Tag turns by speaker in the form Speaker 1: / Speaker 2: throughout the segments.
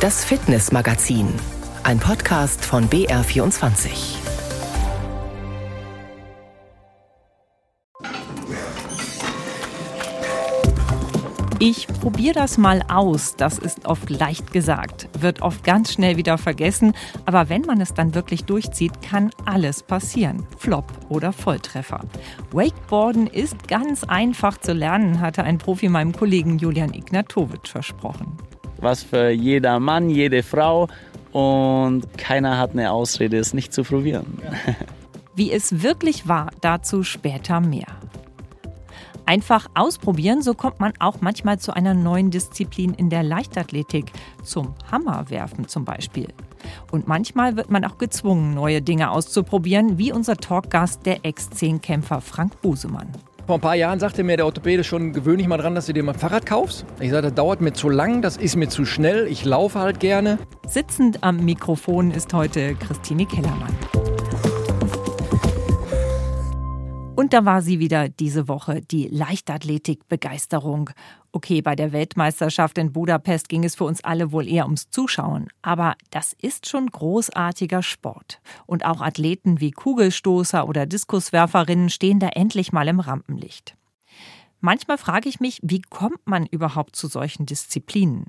Speaker 1: Das Fitnessmagazin, ein Podcast von BR24.
Speaker 2: Ich probiere das mal aus. Das ist oft leicht gesagt, wird oft ganz schnell wieder vergessen. Aber wenn man es dann wirklich durchzieht, kann alles passieren. Flop oder Volltreffer. Wakeboarden ist ganz einfach zu lernen, hatte ein Profi meinem Kollegen Julian Ignatowitsch versprochen.
Speaker 3: Was für jeder Mann, jede Frau und keiner hat eine Ausrede, es nicht zu probieren.
Speaker 2: Wie es wirklich war, dazu später mehr. Einfach ausprobieren, so kommt man auch manchmal zu einer neuen Disziplin in der Leichtathletik, zum Hammerwerfen zum Beispiel. Und manchmal wird man auch gezwungen, neue Dinge auszuprobieren, wie unser Talkgast, der Ex-10-Kämpfer Frank Busemann.
Speaker 4: Vor ein paar Jahren sagte mir der Orthopäde schon, gewöhn dich mal dran, dass du dir mal ein Fahrrad kaufst. Ich sagte, das dauert mir zu lang, das ist mir zu schnell, ich laufe halt gerne.
Speaker 2: Sitzend am Mikrofon ist heute Christine Kellermann. Und da war sie wieder diese Woche, die Leichtathletik-Begeisterung. Okay, bei der Weltmeisterschaft in Budapest ging es für uns alle wohl eher ums Zuschauen. Aber das ist schon großartiger Sport. Und auch Athleten wie Kugelstoßer oder Diskuswerferinnen stehen da endlich mal im Rampenlicht. Manchmal frage ich mich, wie kommt man überhaupt zu solchen Disziplinen?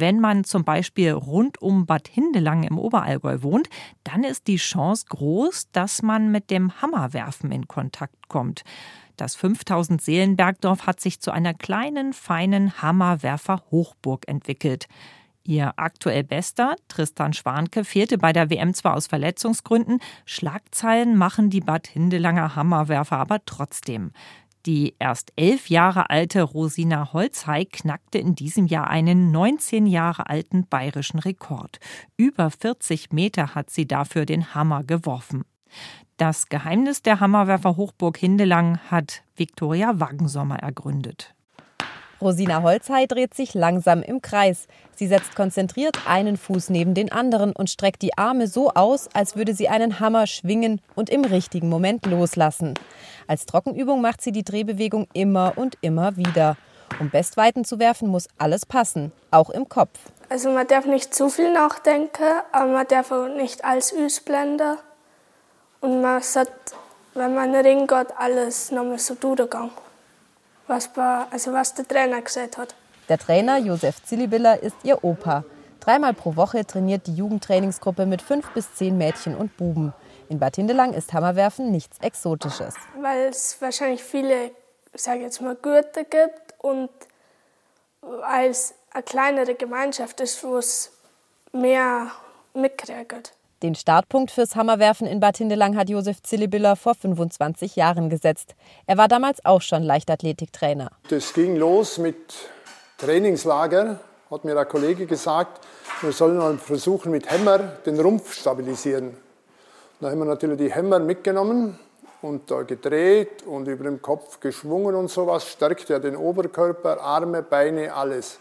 Speaker 2: Wenn man zum Beispiel rund um Bad Hindelang im Oberallgäu wohnt, dann ist die Chance groß, dass man mit dem Hammerwerfen in Kontakt kommt. Das 5000 Seelenbergdorf hat sich zu einer kleinen, feinen Hammerwerfer-Hochburg entwickelt. Ihr aktuell bester, Tristan Schwanke, fehlte bei der WM zwar aus Verletzungsgründen, Schlagzeilen machen die Bad Hindelanger Hammerwerfer aber trotzdem. Die erst elf Jahre alte Rosina Holzhey knackte in diesem Jahr einen 19 Jahre alten bayerischen Rekord. Über 40 Meter hat sie dafür den Hammer geworfen. Das Geheimnis der Hammerwerfer Hochburg Hindelang hat Viktoria Waggensommer ergründet.
Speaker 5: Rosina Holzhey dreht sich langsam im Kreis. Sie setzt konzentriert einen Fuß neben den anderen und streckt die Arme so aus, als würde sie einen Hammer schwingen und im richtigen Moment loslassen. Als Trockenübung macht sie die Drehbewegung immer und immer wieder. Um Bestweiten zu werfen, muss alles passen, auch im Kopf.
Speaker 6: Also man darf nicht zu viel nachdenken, aber man darf auch nicht alles ausblenden. Und man sollte, wenn man Ring geht, alles nochmal so durchgehen was, also was der Trainer gesagt hat.
Speaker 5: Der Trainer Josef Zillibiller ist ihr Opa. Dreimal pro Woche trainiert die Jugendtrainingsgruppe mit fünf bis zehn Mädchen und Buben. In Bad Hindelang ist Hammerwerfen nichts Exotisches.
Speaker 6: Weil es wahrscheinlich viele, sage jetzt mal, Gürtel gibt und als eine kleinere Gemeinschaft ist, wo es mehr mitkriegt.
Speaker 5: Den Startpunkt fürs Hammerwerfen in Bad Hindelang hat Josef Zillibiller vor 25 Jahren gesetzt. Er war damals auch schon Leichtathletiktrainer.
Speaker 7: Das ging los mit Trainingslager, hat mir ein Kollege gesagt, wir sollen versuchen mit Hämmer den Rumpf stabilisieren. Da haben wir natürlich die Hämmer mitgenommen und da gedreht und über dem Kopf geschwungen und sowas, stärkt ja den Oberkörper, Arme, Beine, alles.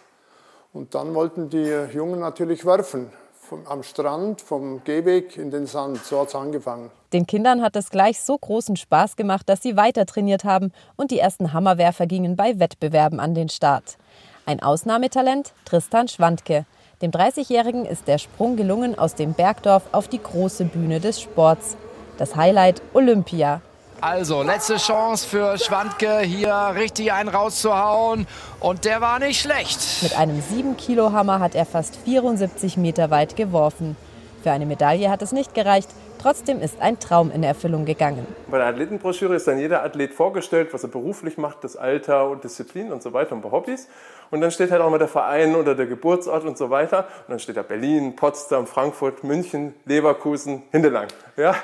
Speaker 7: Und dann wollten die Jungen natürlich werfen vom, am Strand, vom Gehweg in den Sand. So hat es angefangen.
Speaker 5: Den Kindern hat es gleich so großen Spaß gemacht, dass sie weiter trainiert haben und die ersten Hammerwerfer gingen bei Wettbewerben an den Start. Ein Ausnahmetalent, Tristan Schwandke. Dem 30-Jährigen ist der Sprung gelungen aus dem Bergdorf auf die große Bühne des Sports. Das Highlight Olympia.
Speaker 8: Also, letzte Chance für Schwandke, hier richtig einen rauszuhauen. Und der war nicht schlecht.
Speaker 5: Mit einem 7-Kilo-Hammer hat er fast 74 Meter weit geworfen. Für eine Medaille hat es nicht gereicht. Trotzdem ist ein Traum in Erfüllung gegangen.
Speaker 9: Bei der Athletenbroschüre ist dann jeder Athlet vorgestellt, was er beruflich macht, das Alter und Disziplin und so weiter und bei Hobbys. Und dann steht halt auch mal der Verein oder der Geburtsort und so weiter. Und dann steht da Berlin, Potsdam, Frankfurt, München, Leverkusen, Hindelang. Ja?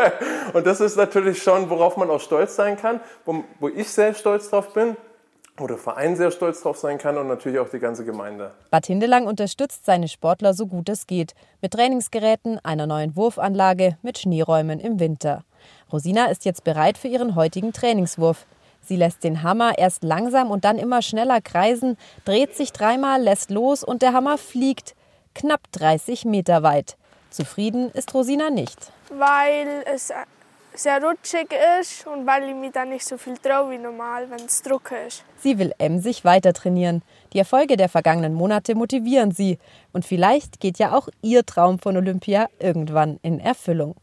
Speaker 9: und das ist natürlich schon, worauf man auch stolz sein kann, wo, wo ich sehr stolz drauf bin wo der Verein sehr stolz drauf sein kann und natürlich auch die ganze Gemeinde.
Speaker 5: Bad Hindelang unterstützt seine Sportler so gut es geht. Mit Trainingsgeräten, einer neuen Wurfanlage, mit Schneeräumen im Winter. Rosina ist jetzt bereit für ihren heutigen Trainingswurf. Sie lässt den Hammer erst langsam und dann immer schneller kreisen, dreht sich dreimal, lässt los und der Hammer fliegt knapp 30 Meter weit. Zufrieden ist Rosina nicht.
Speaker 6: Weil es sehr rutschig ist und weil ich mich dann nicht so viel traue wie normal, wenn es Druck ist.
Speaker 5: Sie will emsig weiter trainieren. Die Erfolge der vergangenen Monate motivieren sie. Und vielleicht geht ja auch ihr Traum von Olympia irgendwann in Erfüllung.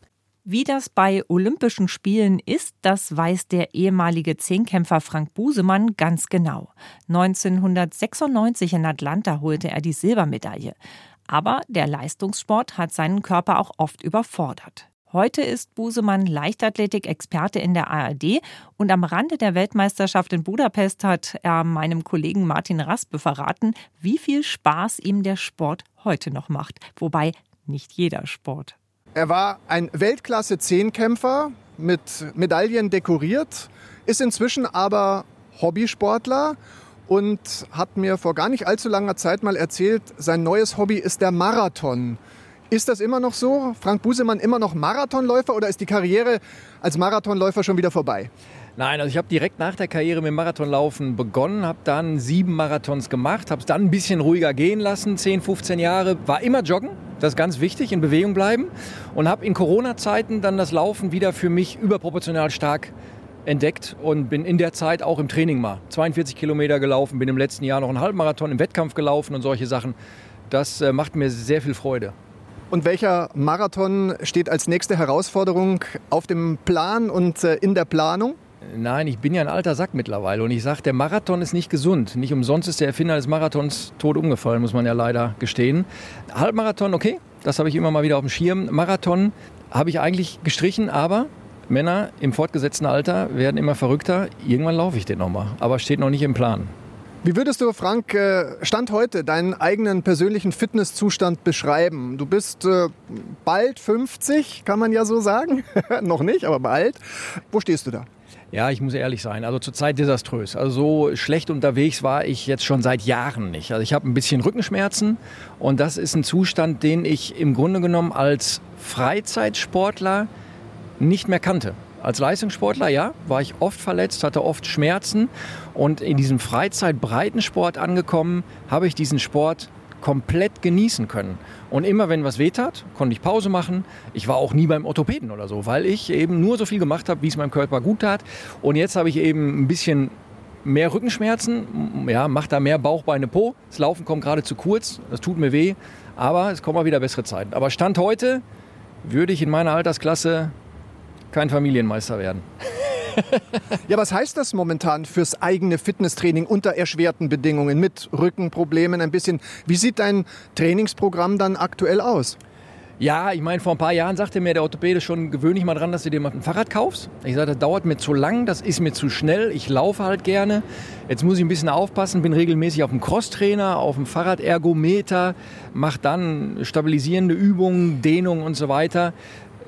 Speaker 2: Wie das bei Olympischen Spielen ist, das weiß der ehemalige Zehnkämpfer Frank Busemann ganz genau. 1996 in Atlanta holte er die Silbermedaille. Aber der Leistungssport hat seinen Körper auch oft überfordert. Heute ist Busemann Leichtathletik-Experte in der ARD und am Rande der Weltmeisterschaft in Budapest hat er meinem Kollegen Martin Raspe verraten, wie viel Spaß ihm der Sport heute noch macht. Wobei nicht jeder Sport.
Speaker 10: Er war ein Weltklasse-Zehnkämpfer, mit Medaillen dekoriert, ist inzwischen aber Hobbysportler und hat mir vor gar nicht allzu langer Zeit mal erzählt, sein neues Hobby ist der Marathon. Ist das immer noch so? Frank Busemann immer noch Marathonläufer oder ist die Karriere als Marathonläufer schon wieder vorbei?
Speaker 4: Nein, also ich habe direkt nach der Karriere mit dem Marathonlaufen begonnen, habe dann sieben Marathons gemacht, habe es dann ein bisschen ruhiger gehen lassen, 10, 15 Jahre, war immer joggen, das ist ganz wichtig, in Bewegung bleiben und habe in Corona-Zeiten dann das Laufen wieder für mich überproportional stark entdeckt und bin in der Zeit auch im Training mal 42 Kilometer gelaufen, bin im letzten Jahr noch einen Halbmarathon im Wettkampf gelaufen und solche Sachen. Das äh, macht mir sehr viel Freude.
Speaker 10: Und welcher Marathon steht als nächste Herausforderung auf dem Plan und äh, in der Planung?
Speaker 4: Nein, ich bin ja ein alter Sack mittlerweile und ich sage, der Marathon ist nicht gesund. Nicht umsonst ist der Erfinder des Marathons tot umgefallen, muss man ja leider gestehen. Halbmarathon, okay, das habe ich immer mal wieder auf dem Schirm. Marathon habe ich eigentlich gestrichen, aber Männer im fortgesetzten Alter werden immer verrückter. Irgendwann laufe ich den nochmal, aber steht noch nicht im Plan.
Speaker 10: Wie würdest du, Frank, äh, Stand heute deinen eigenen persönlichen Fitnesszustand beschreiben? Du bist äh, bald 50, kann man ja so sagen. Noch nicht, aber bald. Wo stehst du da?
Speaker 4: Ja, ich muss ehrlich sein. Also zurzeit desaströs. Also so schlecht unterwegs war ich jetzt schon seit Jahren nicht. Also ich habe ein bisschen Rückenschmerzen und das ist ein Zustand, den ich im Grunde genommen als Freizeitsportler nicht mehr kannte. Als Leistungssportler, ja, war ich oft verletzt, hatte oft Schmerzen und in diesem Freizeitbreitensport angekommen, habe ich diesen Sport komplett genießen können. Und immer wenn was wehtat, konnte ich Pause machen. Ich war auch nie beim Orthopäden oder so, weil ich eben nur so viel gemacht habe, wie es meinem Körper gut tat. Und jetzt habe ich eben ein bisschen mehr Rückenschmerzen, ja, macht da mehr Bauch, Beine, Po. Das Laufen kommt gerade zu kurz, das tut mir weh, aber es kommen mal wieder bessere Zeiten. Aber Stand heute würde ich in meiner Altersklasse kein Familienmeister werden.
Speaker 10: ja, was heißt das momentan fürs eigene Fitnesstraining unter erschwerten Bedingungen mit Rückenproblemen ein bisschen? Wie sieht dein Trainingsprogramm dann aktuell aus?
Speaker 4: Ja, ich meine, vor ein paar Jahren sagte mir der Orthopäde schon, gewöhne dich mal dran, dass du dir mal ein Fahrrad kaufst. Ich sagte, das dauert mir zu lang, das ist mir zu schnell, ich laufe halt gerne. Jetzt muss ich ein bisschen aufpassen, bin regelmäßig auf dem Crosstrainer, auf dem Fahrradergometer, mache dann stabilisierende Übungen, Dehnung und so weiter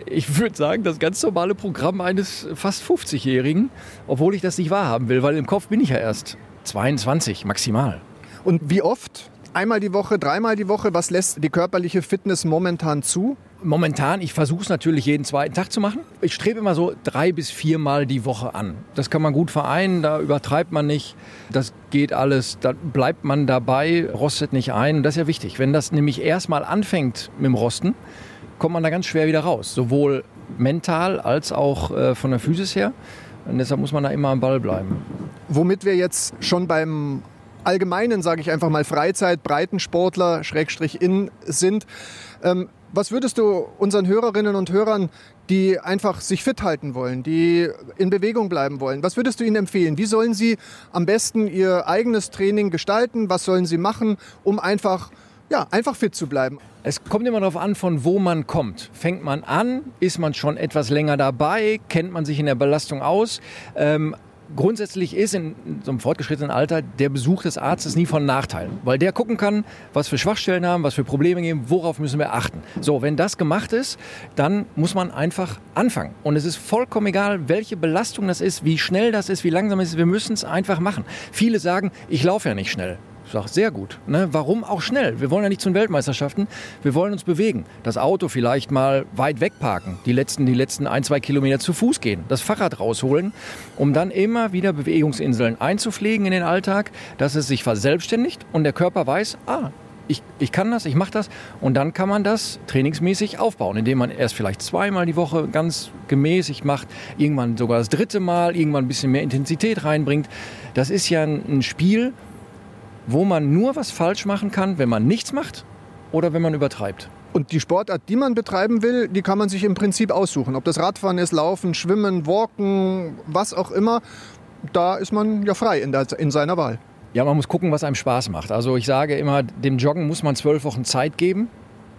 Speaker 4: ich würde sagen, das ganz normale Programm eines fast 50-Jährigen, obwohl ich das nicht wahrhaben will, weil im Kopf bin ich ja erst 22 maximal.
Speaker 10: Und wie oft? Einmal die Woche, dreimal die Woche? Was lässt die körperliche Fitness momentan zu?
Speaker 4: Momentan, ich versuche es natürlich jeden zweiten Tag zu machen. Ich strebe immer so drei bis viermal die Woche an. Das kann man gut vereinen, da übertreibt man nicht. Das geht alles, da bleibt man dabei, rostet nicht ein. Und das ist ja wichtig. Wenn das nämlich erstmal anfängt mit dem Rosten, kommt man da ganz schwer wieder raus. Sowohl mental als auch äh, von der Physis her. Und deshalb muss man da immer am Ball bleiben.
Speaker 10: Womit wir jetzt schon beim allgemeinen, sage ich einfach mal, Freizeit, Breitensportler, Schrägstrich in sind. Ähm, was würdest du unseren Hörerinnen und Hörern, die einfach sich fit halten wollen, die in Bewegung bleiben wollen, was würdest du ihnen empfehlen? Wie sollen sie am besten ihr eigenes Training gestalten? Was sollen sie machen, um einfach, ja, einfach fit zu bleiben?
Speaker 4: Es kommt immer darauf an, von wo man kommt. Fängt man an, ist man schon etwas länger dabei, kennt man sich in der Belastung aus. Ähm, grundsätzlich ist in so einem fortgeschrittenen Alter der Besuch des Arztes nie von Nachteil, weil der gucken kann, was für Schwachstellen haben, was für Probleme geben, worauf müssen wir achten. So, wenn das gemacht ist, dann muss man einfach anfangen. Und es ist vollkommen egal, welche Belastung das ist, wie schnell das ist, wie langsam es ist, wir müssen es einfach machen. Viele sagen, ich laufe ja nicht schnell. Ich sage, sehr gut. Ne? Warum auch schnell? Wir wollen ja nicht zu den Weltmeisterschaften. Wir wollen uns bewegen. Das Auto vielleicht mal weit wegparken. Die letzten, die letzten ein, zwei Kilometer zu Fuß gehen. Das Fahrrad rausholen, um dann immer wieder Bewegungsinseln einzupflegen in den Alltag, dass es sich verselbstständigt und der Körper weiß, ah, ich, ich kann das, ich mache das. Und dann kann man das trainingsmäßig aufbauen, indem man erst vielleicht zweimal die Woche ganz gemäßig macht, irgendwann sogar das dritte Mal, irgendwann ein bisschen mehr Intensität reinbringt. Das ist ja ein Spiel, wo man nur was falsch machen kann, wenn man nichts macht oder wenn man übertreibt.
Speaker 10: Und die Sportart, die man betreiben will, die kann man sich im Prinzip aussuchen. Ob das Radfahren ist, Laufen, Schwimmen, Walken, was auch immer. Da ist man ja frei in, der, in seiner Wahl.
Speaker 4: Ja, man muss gucken, was einem Spaß macht. Also ich sage immer, dem Joggen muss man zwölf Wochen Zeit geben.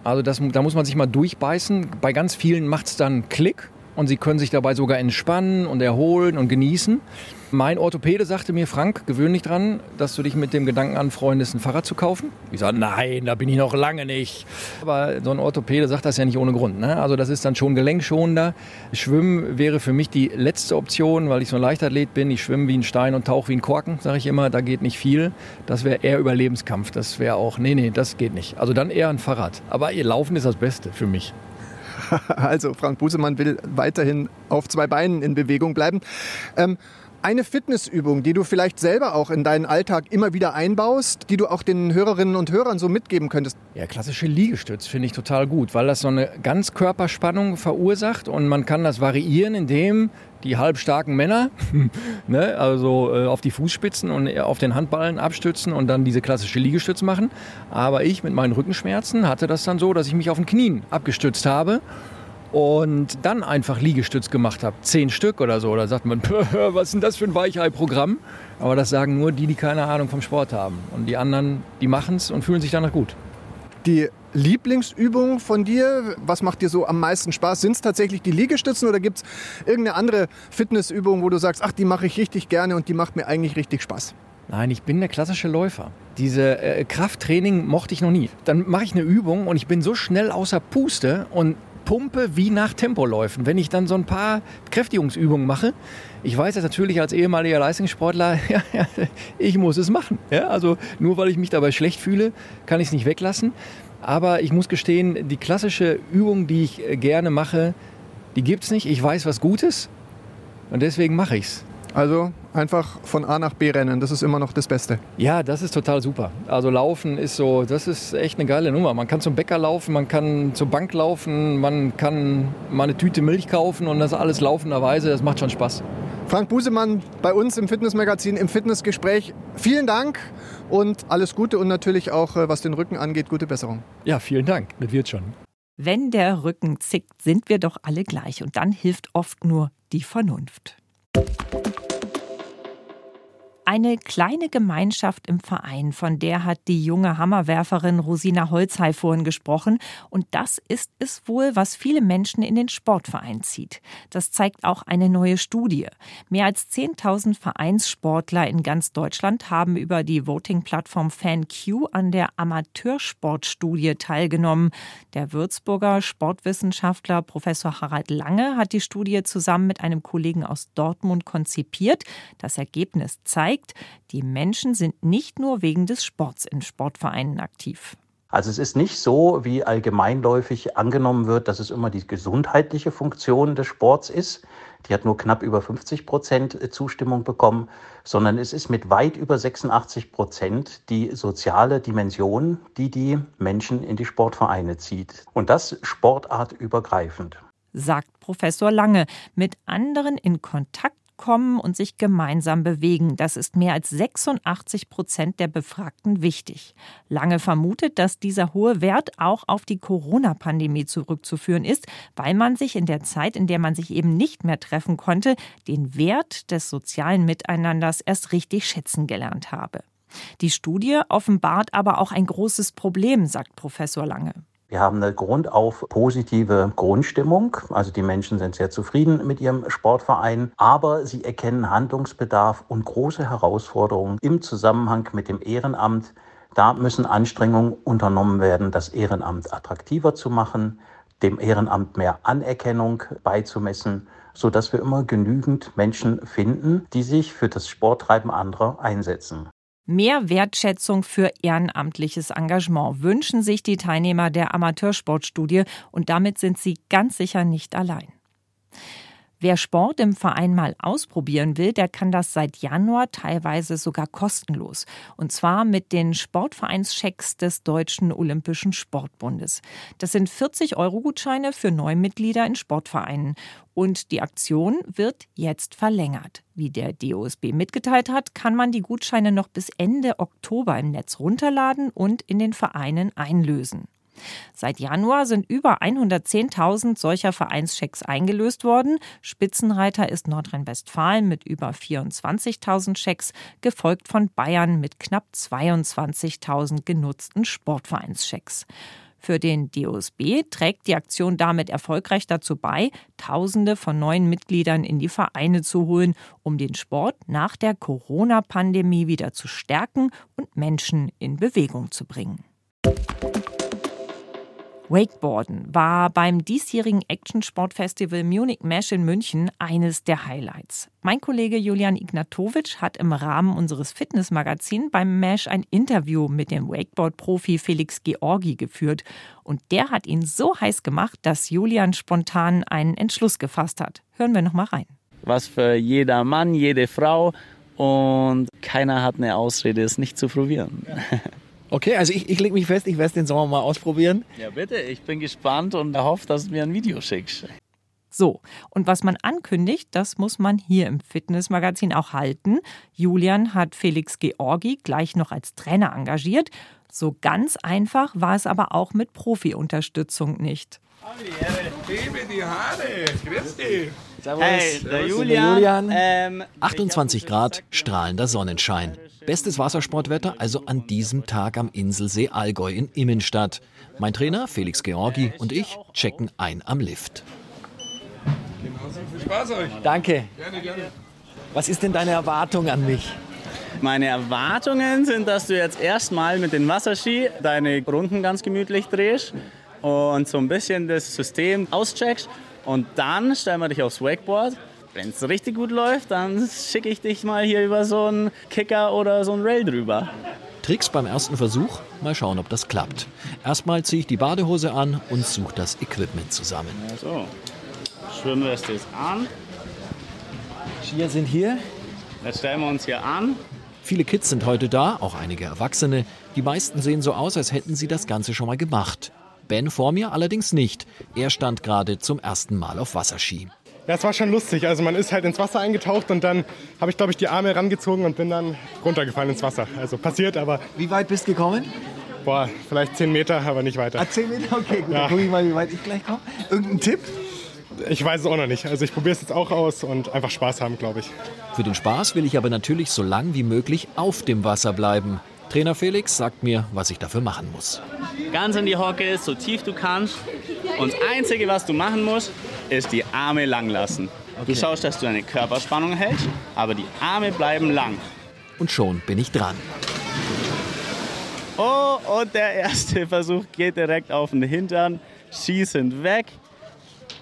Speaker 4: Also das, da muss man sich mal durchbeißen. Bei ganz vielen macht es dann Klick und sie können sich dabei sogar entspannen und erholen und genießen. Mein Orthopäde sagte mir, Frank, gewöhn dich dran, dass du dich mit dem Gedanken anfreundest, ein Fahrrad zu kaufen. Ich sage, nein, da bin ich noch lange nicht. Aber so ein Orthopäde sagt das ja nicht ohne Grund. Ne? Also das ist dann schon gelenkschonender. Schwimmen wäre für mich die letzte Option, weil ich so ein Leichtathlet bin. Ich schwimme wie ein Stein und tauche wie ein Korken, sage ich immer. Da geht nicht viel. Das wäre eher Überlebenskampf. Das wäre auch, nee, nee, das geht nicht. Also dann eher ein Fahrrad. Aber ihr Laufen ist das Beste für mich.
Speaker 10: Also Frank Busemann will weiterhin auf zwei Beinen in Bewegung bleiben. Ähm, eine Fitnessübung, die du vielleicht selber auch in deinen Alltag immer wieder einbaust, die du auch den Hörerinnen und Hörern so mitgeben könntest?
Speaker 4: Ja, klassische Liegestütz finde ich total gut, weil das so eine Ganzkörperspannung verursacht und man kann das variieren, indem die halbstarken Männer, ne, also äh, auf die Fußspitzen und auf den Handballen abstützen und dann diese klassische Liegestütz machen. Aber ich mit meinen Rückenschmerzen hatte das dann so, dass ich mich auf den Knien abgestützt habe und dann einfach Liegestütz gemacht habe. Zehn Stück oder so. Da sagt man, was ist denn das für ein Weichei-Programm? Aber das sagen nur die, die keine Ahnung vom Sport haben. Und die anderen, die machen es und fühlen sich danach gut.
Speaker 10: Die Lieblingsübung von dir, was macht dir so am meisten Spaß? Sind es tatsächlich die Liegestützen oder gibt es irgendeine andere Fitnessübung, wo du sagst, ach, die mache ich richtig gerne und die macht mir eigentlich richtig Spaß?
Speaker 4: Nein, ich bin der klassische Läufer. Diese äh, Krafttraining mochte ich noch nie. Dann mache ich eine Übung und ich bin so schnell außer Puste und pumpe wie nach Tempoläufen. Wenn ich dann so ein paar Kräftigungsübungen mache, ich weiß das natürlich als ehemaliger Leistungssportler, ich muss es machen. Ja, also nur weil ich mich dabei schlecht fühle, kann ich es nicht weglassen. Aber ich muss gestehen, die klassische Übung, die ich äh, gerne mache, die gibt es nicht. Ich weiß was Gutes und deswegen mache ich es.
Speaker 10: Also einfach von A nach B rennen, das ist immer noch das Beste.
Speaker 4: Ja, das ist total super. Also laufen ist so, das ist echt eine geile Nummer. Man kann zum Bäcker laufen, man kann zur Bank laufen, man kann mal eine Tüte Milch kaufen und das alles laufenderweise, das macht schon Spaß.
Speaker 10: Frank Busemann bei uns im Fitnessmagazin im Fitnessgespräch. Vielen Dank und alles Gute und natürlich auch, äh, was den Rücken angeht, gute Besserung.
Speaker 4: Ja, vielen Dank. Das wird schon.
Speaker 2: Wenn der Rücken zickt, sind wir doch alle gleich und dann hilft oft nur die Vernunft. thank you Eine kleine Gemeinschaft im Verein, von der hat die junge Hammerwerferin Rosina Holzhey vorhin gesprochen. Und das ist es wohl, was viele Menschen in den Sportverein zieht. Das zeigt auch eine neue Studie. Mehr als 10.000 Vereinssportler in ganz Deutschland haben über die Voting-Plattform FanQ an der Amateursportstudie teilgenommen. Der Würzburger Sportwissenschaftler Professor Harald Lange hat die Studie zusammen mit einem Kollegen aus Dortmund konzipiert. Das Ergebnis zeigt, zeigt, die Menschen sind nicht nur wegen des Sports in Sportvereinen aktiv.
Speaker 11: Also es ist nicht so, wie allgemeinläufig angenommen wird, dass es immer die gesundheitliche Funktion des Sports ist. Die hat nur knapp über 50 Prozent Zustimmung bekommen, sondern es ist mit weit über 86 Prozent die soziale Dimension, die die Menschen in die Sportvereine zieht. Und das sportartübergreifend.
Speaker 2: Sagt Professor Lange. Mit anderen in Kontakt kommen und sich gemeinsam bewegen. Das ist mehr als 86 Prozent der Befragten wichtig. Lange vermutet, dass dieser hohe Wert auch auf die Corona-Pandemie zurückzuführen ist, weil man sich in der Zeit, in der man sich eben nicht mehr treffen konnte, den Wert des sozialen Miteinanders erst richtig schätzen gelernt habe. Die Studie offenbart aber auch ein großes Problem, sagt Professor Lange.
Speaker 11: Wir haben eine grundauf positive Grundstimmung. Also die Menschen sind sehr zufrieden mit ihrem Sportverein, aber sie erkennen Handlungsbedarf und große Herausforderungen im Zusammenhang mit dem Ehrenamt. Da müssen Anstrengungen unternommen werden, das Ehrenamt attraktiver zu machen, dem Ehrenamt mehr Anerkennung beizumessen, sodass wir immer genügend Menschen finden, die sich für das Sporttreiben anderer einsetzen.
Speaker 2: Mehr Wertschätzung für ehrenamtliches Engagement wünschen sich die Teilnehmer der Amateursportstudie und damit sind sie ganz sicher nicht allein. Wer Sport im Verein mal ausprobieren will, der kann das seit Januar teilweise sogar kostenlos. Und zwar mit den Sportvereinschecks des Deutschen Olympischen Sportbundes. Das sind 40 Euro Gutscheine für Neumitglieder in Sportvereinen. Und die Aktion wird jetzt verlängert. Wie der DOSB mitgeteilt hat, kann man die Gutscheine noch bis Ende Oktober im Netz runterladen und in den Vereinen einlösen. Seit Januar sind über 110.000 solcher Vereinschecks eingelöst worden. Spitzenreiter ist Nordrhein-Westfalen mit über 24.000 Schecks, gefolgt von Bayern mit knapp 22.000 genutzten Sportvereinschecks. Für den DOSB trägt die Aktion damit erfolgreich dazu bei, Tausende von neuen Mitgliedern in die Vereine zu holen, um den Sport nach der Corona-Pandemie wieder zu stärken und Menschen in Bewegung zu bringen. Wakeboarden war beim diesjährigen Action-Sport-Festival Munich Mesh in München eines der Highlights. Mein Kollege Julian Ignatowitsch hat im Rahmen unseres Fitnessmagazins beim Mesh ein Interview mit dem Wakeboard-Profi Felix Georgi geführt. Und der hat ihn so heiß gemacht, dass Julian spontan einen Entschluss gefasst hat. Hören wir noch mal rein.
Speaker 3: Was für jeder Mann, jede Frau und keiner hat eine Ausrede, es nicht zu probieren.
Speaker 12: Okay, also ich, ich lege mich fest, ich werde es den Sommer mal ausprobieren.
Speaker 3: Ja, bitte, ich bin gespannt und hoffe, dass du mir ein Video schickst.
Speaker 2: So, und was man ankündigt, das muss man hier im Fitnessmagazin auch halten. Julian hat Felix Georgi gleich noch als Trainer engagiert. So ganz einfach war es aber auch mit Profi-Unterstützung nicht.
Speaker 13: die Haare. Grüß dich.
Speaker 12: Servus. Hey, der Julian. Julian. Ähm, 28 Grad, strahlender Sonnenschein. Bestes Wassersportwetter also an diesem Tag am Inselsee Allgäu in Immenstadt. Mein Trainer Felix Georgi und ich checken ein am Lift.
Speaker 13: Viel Spaß euch.
Speaker 12: Danke.
Speaker 13: Gerne, gerne.
Speaker 12: Was ist denn deine Erwartung an mich?
Speaker 3: Meine Erwartungen sind, dass du jetzt erstmal mit den Wasserski deine Runden ganz gemütlich drehst und so ein bisschen das System auscheckst. Und dann stellen wir dich aufs Wakeboard wenn es richtig gut läuft, dann schicke ich dich mal hier über so einen Kicker oder so einen Rail drüber.
Speaker 12: Tricks beim ersten Versuch. Mal schauen, ob das klappt. Erstmal ziehe ich die Badehose an und suche das Equipment zusammen.
Speaker 3: Ja, so. Schwimmweste ist an.
Speaker 12: Skier sind hier.
Speaker 3: Jetzt stellen wir uns hier an.
Speaker 12: Viele Kids sind heute da, auch einige Erwachsene. Die meisten sehen so aus, als hätten sie das Ganze schon mal gemacht. Ben vor mir allerdings nicht. Er stand gerade zum ersten Mal auf Wasserski.
Speaker 14: Ja, es war schon lustig. Also man ist halt ins Wasser eingetaucht und dann habe ich, glaube ich, die Arme rangezogen und bin dann runtergefallen ins Wasser. Also passiert, aber...
Speaker 12: Wie weit bist du gekommen?
Speaker 14: Boah, vielleicht 10 Meter, aber nicht weiter.
Speaker 12: Ah, 10 Meter? Okay, gut. Ja. Dann gucke ich mal, wie weit ich gleich komme. Irgendein Tipp?
Speaker 14: Ich weiß es auch noch nicht. Also ich probiere es jetzt auch aus und einfach Spaß haben, glaube ich.
Speaker 12: Für den Spaß will ich aber natürlich so lang wie möglich auf dem Wasser bleiben. Trainer Felix sagt mir, was ich dafür machen muss.
Speaker 3: Ganz in die Hocke, so tief du kannst. Und das Einzige, was du machen musst, ist die Arme lang lassen. Okay. Du schaust, dass du deine Körperspannung hältst, aber die Arme bleiben lang.
Speaker 12: Und schon bin ich dran.
Speaker 3: Oh, und der erste Versuch geht direkt auf den Hintern. Schießend weg.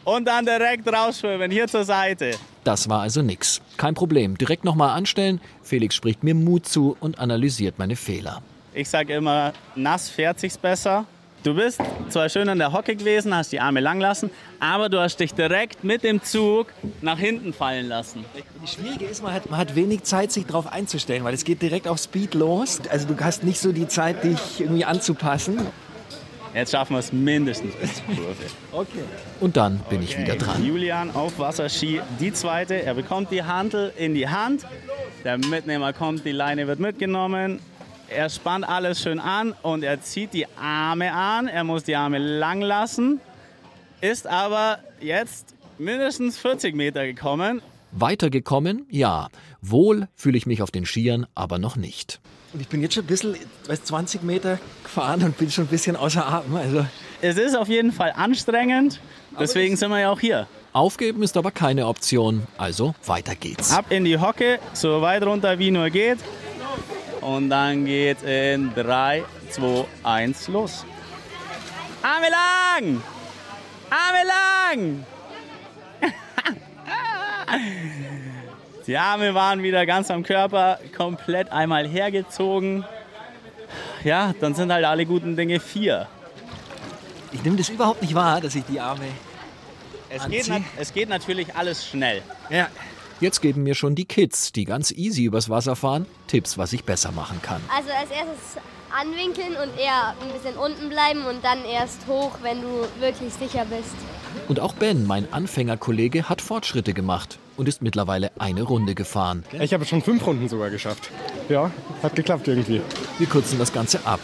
Speaker 3: Und dann direkt rausschwimmen, hier zur Seite.
Speaker 12: Das war also nix. Kein Problem. Direkt nochmal anstellen. Felix spricht mir Mut zu und analysiert meine Fehler.
Speaker 3: Ich sage immer, nass fährt sich's besser. Du bist zwar schön an der Hocke gewesen, hast die Arme lang lassen, aber du hast dich direkt mit dem Zug nach hinten fallen lassen.
Speaker 12: Das Schwierige ist, man hat, man hat wenig Zeit, sich darauf einzustellen, weil es geht direkt auf Speed los. Also du hast nicht so die Zeit, dich irgendwie anzupassen.
Speaker 3: Jetzt schaffen wir es mindestens bis zur Kurve.
Speaker 12: Okay. Und dann bin okay. ich wieder dran.
Speaker 3: Julian auf Wasserski, die zweite. Er bekommt die Handel in die Hand. Der Mitnehmer kommt, die Leine wird mitgenommen. Er spannt alles schön an und er zieht die Arme an. Er muss die Arme lang lassen, ist aber jetzt mindestens 40 Meter gekommen.
Speaker 12: Weitergekommen? Ja. Wohl fühle ich mich auf den Skiern, aber noch nicht. Und ich bin jetzt schon ein bisschen, weiß, 20 Meter gefahren und bin schon ein bisschen außer Atem. Also
Speaker 3: es ist auf jeden Fall anstrengend, deswegen sind wir ja auch hier.
Speaker 12: Aufgeben ist aber keine Option, also weiter geht's.
Speaker 3: Ab in die Hocke, so weit runter wie nur geht. Und dann geht in 3, 2, 1 los. Arme lang! Arme lang! Die Arme waren wieder ganz am Körper, komplett einmal hergezogen. Ja, dann sind halt alle guten Dinge vier.
Speaker 12: Ich nehme das überhaupt nicht wahr, dass ich die Arme
Speaker 3: Es geht, es geht natürlich alles schnell.
Speaker 12: Ja. Jetzt geben mir schon die Kids, die ganz easy übers Wasser fahren, Tipps, was ich besser machen kann.
Speaker 15: Also als erstes anwinkeln und eher ein bisschen unten bleiben und dann erst hoch, wenn du wirklich sicher bist.
Speaker 12: Und auch Ben, mein Anfängerkollege, hat Fortschritte gemacht und ist mittlerweile eine Runde gefahren.
Speaker 14: Ich habe schon fünf Runden sogar geschafft. Ja, hat geklappt irgendwie.
Speaker 12: Wir kürzen das Ganze ab.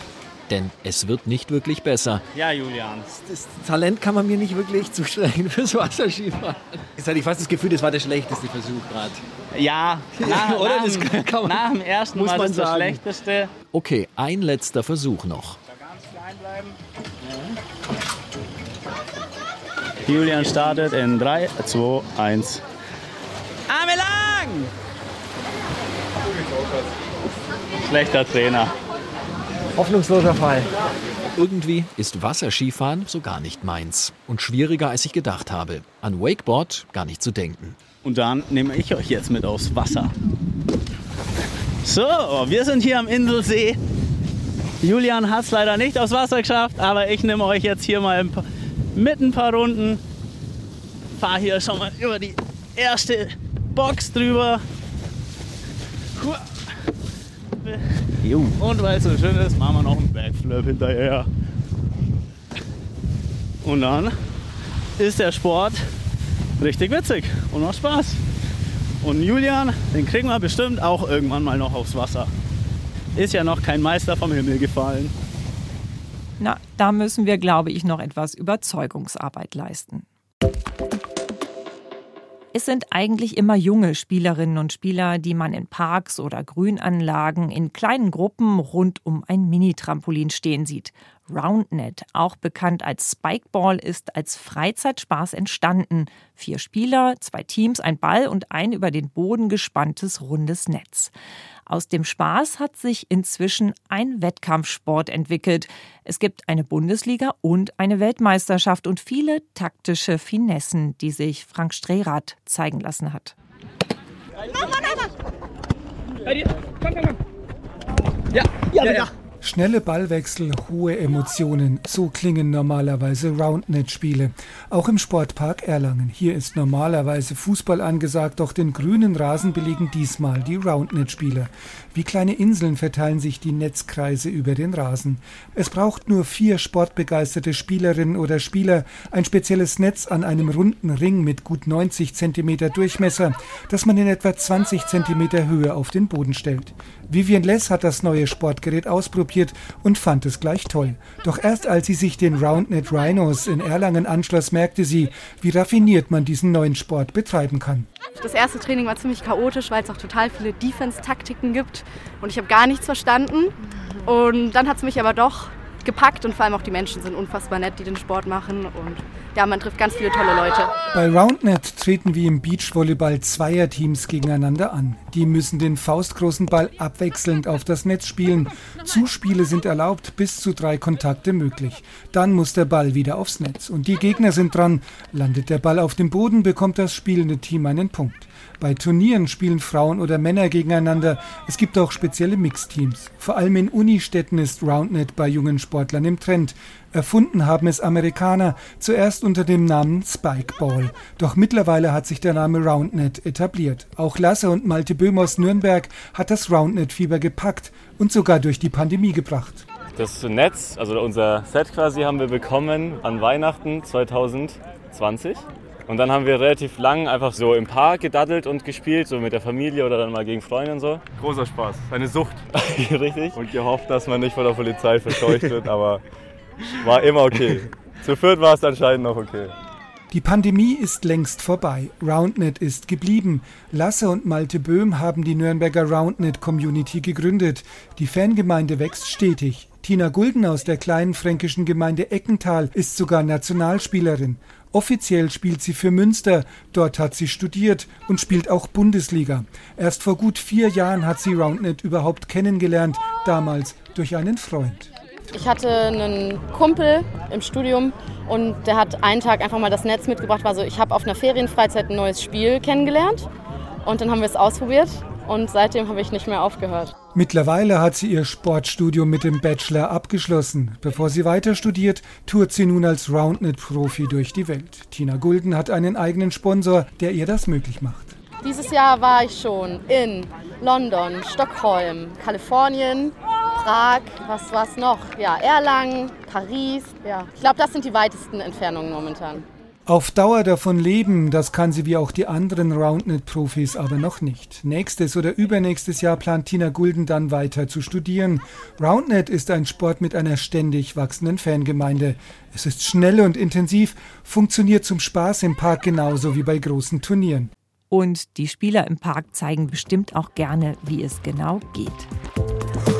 Speaker 12: Denn es wird nicht wirklich besser.
Speaker 3: Ja, Julian.
Speaker 4: Das Talent kann man mir nicht wirklich zuschreiben fürs Wasserskifahren. Jetzt hatte ich fast das Gefühl, das war der schlechteste Versuch gerade.
Speaker 3: Ja, nach,
Speaker 4: Oder?
Speaker 3: nach,
Speaker 4: Das
Speaker 3: dem-
Speaker 4: kann man-
Speaker 3: nach dem ersten
Speaker 4: muss
Speaker 3: Mal
Speaker 4: man
Speaker 3: das das
Speaker 4: sagen.
Speaker 3: schlechteste.
Speaker 12: Okay, ein letzter Versuch noch.
Speaker 3: Julian startet in 3, 2, 1. Arme lang! Schlechter Trainer.
Speaker 4: Hoffnungsloser Fall.
Speaker 12: Irgendwie ist Wasserskifahren so gar nicht meins. Und schwieriger, als ich gedacht habe. An Wakeboard gar nicht zu denken.
Speaker 3: Und dann nehme ich euch jetzt mit aufs Wasser. So, wir sind hier am Inselsee. Julian hat es leider nicht aufs Wasser geschafft, aber ich nehme euch jetzt hier mal ein paar, mit ein paar Runden. Fahre hier schon mal über die erste Box drüber. Und weil es so schön ist, machen wir noch einen Backflip hinterher. Und dann ist der Sport richtig witzig und macht Spaß. Und Julian, den kriegen wir bestimmt auch irgendwann mal noch aufs Wasser. Ist ja noch kein Meister vom Himmel gefallen.
Speaker 2: Na, da müssen wir, glaube ich, noch etwas Überzeugungsarbeit leisten. Es sind eigentlich immer junge Spielerinnen und Spieler, die man in Parks oder Grünanlagen in kleinen Gruppen rund um ein Mini-Trampolin stehen sieht. Roundnet, auch bekannt als Spikeball, ist als Freizeitspaß entstanden. Vier Spieler, zwei Teams, ein Ball und ein über den Boden gespanntes rundes Netz. Aus dem Spaß hat sich inzwischen ein Wettkampfsport entwickelt. Es gibt eine Bundesliga und eine Weltmeisterschaft und viele taktische Finessen, die sich Frank Strehrath zeigen lassen hat.
Speaker 16: Ja, ja, ja. Schnelle Ballwechsel, hohe Emotionen, so klingen normalerweise Roundnet-Spiele. Auch im Sportpark Erlangen. Hier ist normalerweise Fußball angesagt, doch den grünen Rasen belegen diesmal die Roundnet-Spieler. Wie kleine Inseln verteilen sich die Netzkreise über den Rasen. Es braucht nur vier sportbegeisterte Spielerinnen oder Spieler, ein spezielles Netz an einem runden Ring mit gut 90 Zentimeter Durchmesser, das man in etwa 20 Zentimeter Höhe auf den Boden stellt. Vivian Less hat das neue Sportgerät ausprobiert und fand es gleich toll. Doch erst als sie sich den Roundnet Rhinos in Erlangen anschloss, merkte sie, wie raffiniert man diesen neuen Sport betreiben kann.
Speaker 17: Das erste Training war ziemlich chaotisch, weil es auch total viele Defense-Taktiken gibt und ich habe gar nichts verstanden. Und dann hat es mich aber doch gepackt und vor allem auch die Menschen sind unfassbar nett, die den Sport machen und ja, man trifft ganz viele tolle Leute.
Speaker 16: Bei Roundnet treten wie im Beachvolleyball Zweierteams gegeneinander an. Die müssen den faustgroßen Ball abwechselnd auf das Netz spielen. Zuspiele sind erlaubt, bis zu drei Kontakte möglich. Dann muss der Ball wieder aufs Netz. Und die Gegner sind dran. Landet der Ball auf dem Boden, bekommt das spielende Team einen Punkt. Bei Turnieren spielen Frauen oder Männer gegeneinander. Es gibt auch spezielle Mixteams. Vor allem in Unistädten ist Roundnet bei jungen Sportlern im Trend. Erfunden haben es Amerikaner, zuerst unter dem Namen Spikeball. Doch mittlerweile hat sich der Name Roundnet etabliert. Auch Lasse und Malte Böhm aus Nürnberg hat das Roundnet-Fieber gepackt und sogar durch die Pandemie gebracht.
Speaker 18: Das Netz, also unser Set quasi, haben wir bekommen an Weihnachten 2020. Und dann haben wir relativ lang einfach so im Park gedaddelt und gespielt, so mit der Familie oder dann mal gegen Freunde und so.
Speaker 9: Großer Spaß, eine Sucht.
Speaker 18: Richtig.
Speaker 9: Und gehofft, dass man nicht von der Polizei verscheucht wird, aber war immer okay. Zu viert war es anscheinend noch okay.
Speaker 16: Die Pandemie ist längst vorbei. Roundnet ist geblieben. Lasse und Malte Böhm haben die Nürnberger Roundnet Community gegründet. Die Fangemeinde wächst stetig. Tina Gulden aus der kleinen fränkischen Gemeinde Eckental ist sogar Nationalspielerin. Offiziell spielt sie für Münster, dort hat sie studiert und spielt auch Bundesliga. Erst vor gut vier Jahren hat sie Roundnet überhaupt kennengelernt, damals durch einen Freund.
Speaker 17: Ich hatte einen Kumpel im Studium und der hat einen Tag einfach mal das Netz mitgebracht. Also ich habe auf einer Ferienfreizeit ein neues Spiel kennengelernt und dann haben wir es ausprobiert und seitdem habe ich nicht mehr aufgehört.
Speaker 16: Mittlerweile hat sie ihr Sportstudium mit dem Bachelor abgeschlossen. Bevor sie weiter studiert, tourt sie nun als Roundnet-Profi durch die Welt. Tina Gulden hat einen eigenen Sponsor, der ihr das möglich macht.
Speaker 17: Dieses Jahr war ich schon in London, Stockholm, Kalifornien, Prag, was war's noch? Ja, Erlangen, Paris. Ja, ich glaube, das sind die weitesten Entfernungen momentan.
Speaker 16: Auf Dauer davon leben, das kann sie wie auch die anderen Roundnet-Profis aber noch nicht. Nächstes oder übernächstes Jahr plant Tina Gulden dann weiter zu studieren. Roundnet ist ein Sport mit einer ständig wachsenden Fangemeinde. Es ist schnell und intensiv, funktioniert zum Spaß im Park genauso wie bei großen Turnieren.
Speaker 2: Und die Spieler im Park zeigen bestimmt auch gerne, wie es genau geht.